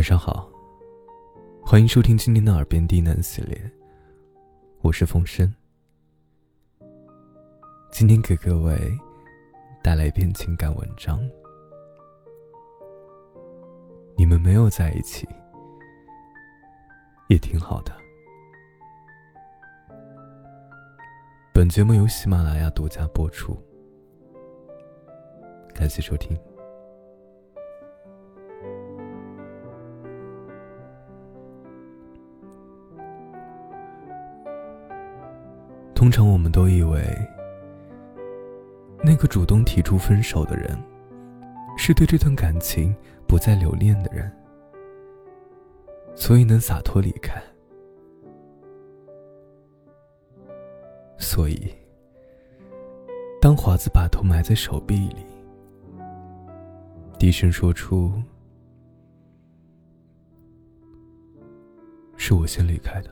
晚上好，欢迎收听今天的《耳边低喃》系列，我是风声。今天给各位带来一篇情感文章。你们没有在一起，也挺好的。本节目由喜马拉雅独家播出，感谢收听。通常我们都以为，那个主动提出分手的人，是对这段感情不再留恋的人，所以能洒脱离开。所以，当华子把头埋在手臂里，低声说出：“是我先离开的。”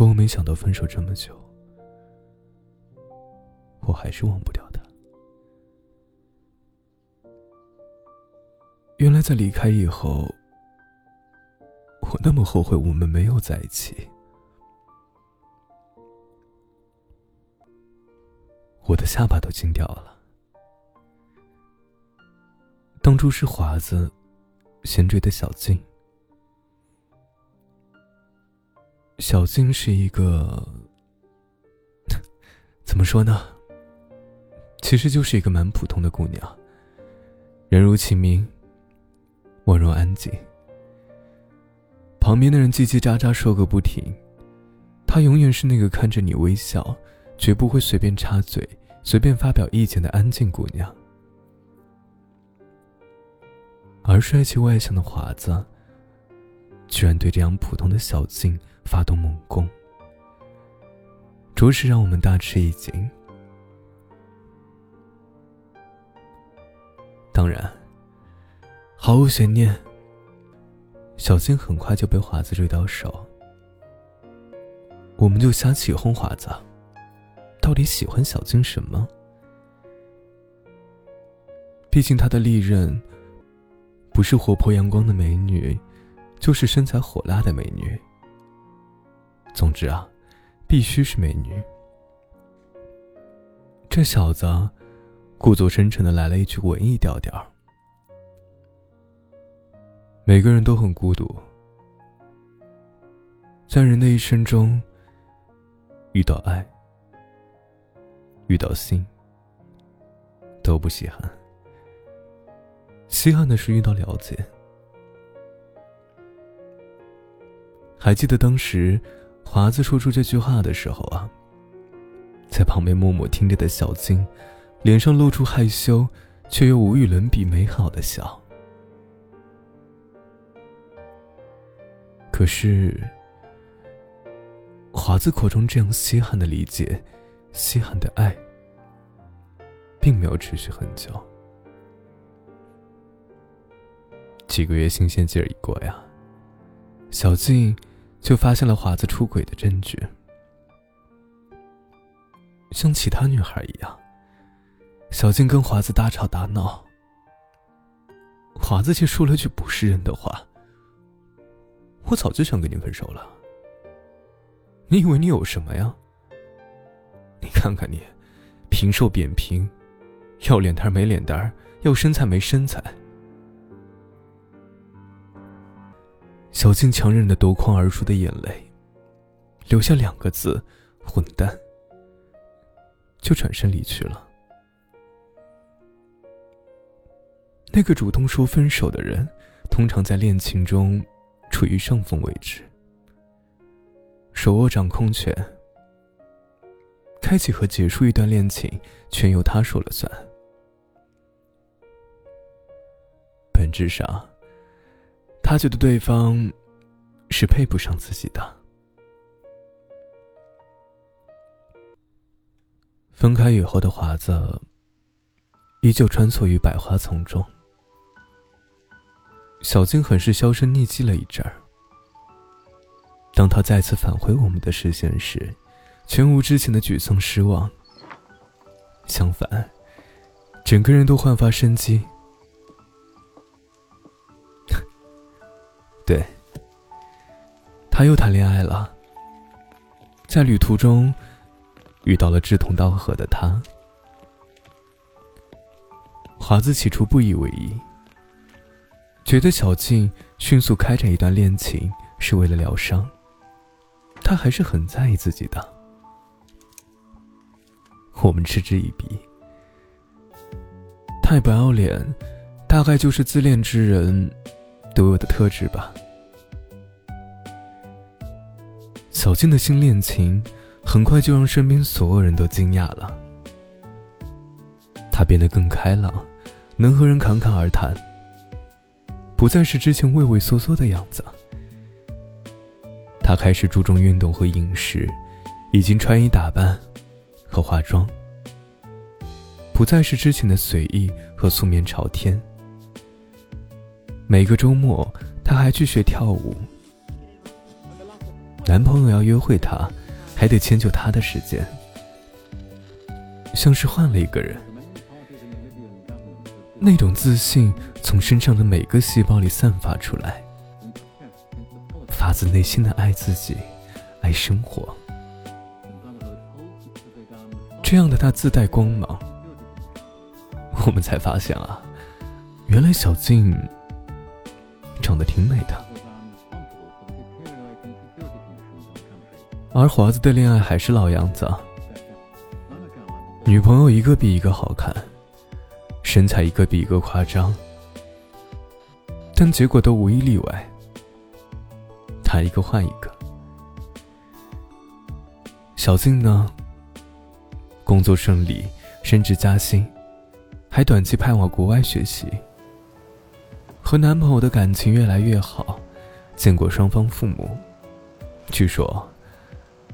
可我没想到，分手这么久，我还是忘不掉他。原来在离开以后，我那么后悔我们没有在一起。我的下巴都惊掉了。当初是华子先追的小静。小静是一个，怎么说呢？其实就是一个蛮普通的姑娘，人如其名，温柔安静。旁边的人叽叽喳喳说个不停，她永远是那个看着你微笑，绝不会随便插嘴、随便发表意见的安静姑娘。而帅气外向的华子，居然对这样普通的小静。发动猛攻，着实让我们大吃一惊。当然，毫无悬念，小静很快就被华子追到手。我们就瞎起哄，华子到底喜欢小静什么？毕竟她的利刃，不是活泼阳光的美女，就是身材火辣的美女。总之啊，必须是美女。这小子故作深沉的来了一句文艺调调。每个人都很孤独，在人的一生中，遇到爱、遇到心，都不稀罕。稀罕的是遇到了解。还记得当时。华子说出这句话的时候啊，在旁边默默听着的小静，脸上露出害羞却又无与伦比美好的笑。可是，华子口中这样稀罕的理解、稀罕的爱，并没有持续很久。几个月新鲜劲儿一过呀，小静。就发现了华子出轨的证据，像其他女孩一样，小静跟华子大吵大闹，华子却说了句不是人的话：“我早就想跟你分手了。你以为你有什么呀？你看看你，平瘦扁平，要脸蛋没脸蛋要身材没身材。”小静强忍着夺眶而出的眼泪，留下两个字：“混蛋。”就转身离去了。那个主动说分手的人，通常在恋情中处于上风位置，手握掌控权，开启和结束一段恋情全由他说了算。本质上。他觉得对方是配不上自己的。分开以后的华子，依旧穿梭于百花丛中。小静很是销声匿迹了一阵儿。当他再次返回我们的视线时，全无之前的沮丧失望。相反，整个人都焕发生机，对。他又谈恋爱了，在旅途中遇到了志同道合的他。华子起初不以为意，觉得小静迅速开展一段恋情是为了疗伤，他还是很在意自己的。我们嗤之以鼻，太不要脸，大概就是自恋之人独有的特质吧。小静的新恋情，很快就让身边所有人都惊讶了。她变得更开朗，能和人侃侃而谈，不再是之前畏畏缩缩的样子。她开始注重运动和饮食，以及穿衣打扮和化妆，不再是之前的随意和素面朝天。每个周末，她还去学跳舞。男朋友要约会她，还得迁就她的时间，像是换了一个人。那种自信从身上的每个细胞里散发出来，发自内心的爱自己，爱生活。这样的她自带光芒，我们才发现啊，原来小静长得挺美的。而华子的恋爱还是老样子，女朋友一个比一个好看，身材一个比一个夸张，但结果都无一例外，他一个换一个。小静呢，工作顺利，升职加薪，还短期派往国外学习，和男朋友的感情越来越好，见过双方父母，据说。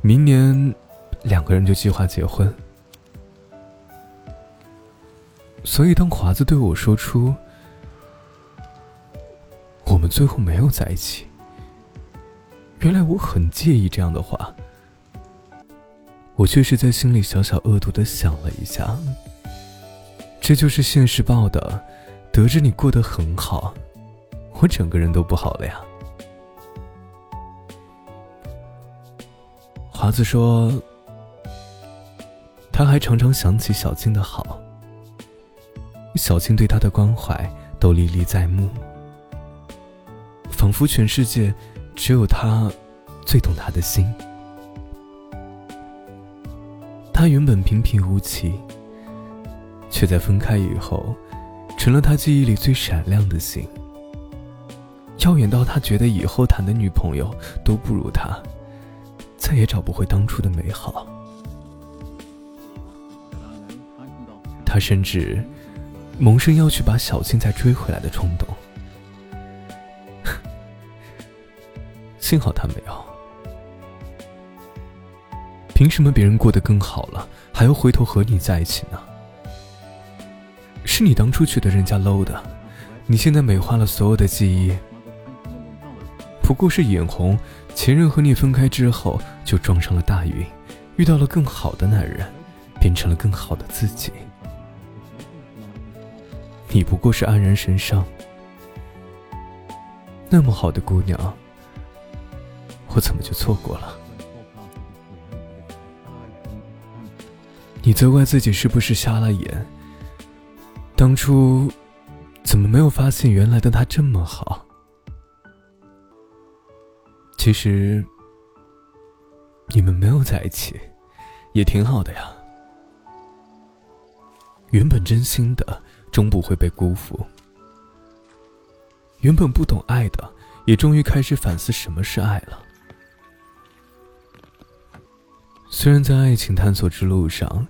明年，两个人就计划结婚。所以，当华子对我说出“我们最后没有在一起”，原来我很介意这样的话。我却是在心里小小恶毒的想了一下，这就是现实报的，得知你过得很好，我整个人都不好了呀。华子说：“他还常常想起小静的好，小静对他的关怀都历历在目，仿佛全世界只有他最懂他的心。他原本平平无奇，却在分开以后，成了他记忆里最闪亮的星，耀眼到他觉得以后谈的女朋友都不如他。”再也找不回当初的美好。他甚至萌生要去把小静再追回来的冲动。幸好他没有。凭什么别人过得更好了，还要回头和你在一起呢？是你当初觉得人家 low 的，你现在美化了所有的记忆。不过是眼红前任和你分开之后就撞上了大运，遇到了更好的男人，变成了更好的自己。你不过是黯然神伤。那么好的姑娘，我怎么就错过了？你责怪自己是不是瞎了眼？当初怎么没有发现原来的他这么好？其实，你们没有在一起，也挺好的呀。原本真心的，终不会被辜负；原本不懂爱的，也终于开始反思什么是爱了。虽然在爱情探索之路上，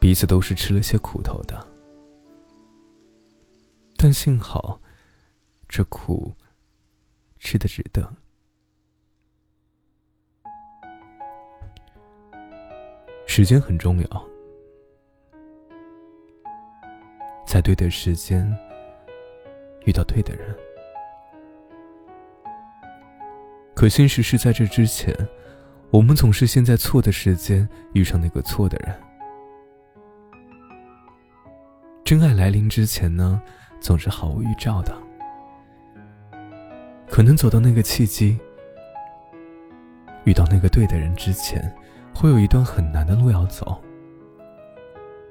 彼此都是吃了些苦头的，但幸好，这苦吃的值得。时间很重要，在对的时间遇到对的人。可现实是在这之前，我们总是先在错的时间遇上那个错的人。真爱来临之前呢，总是毫无预兆的，可能走到那个契机，遇到那个对的人之前，会有一段很难的路要走，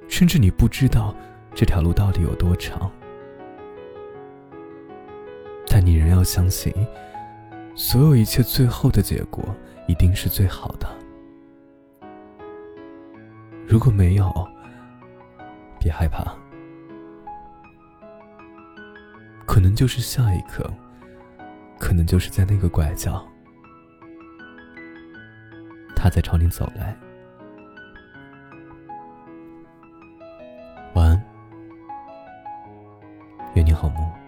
甚至你不知道这条路到底有多长。但你仍要相信，所有一切最后的结果一定是最好的。如果没有，别害怕，可能就是下一刻，可能就是在那个拐角，他在朝你走来。晚安，愿你好梦。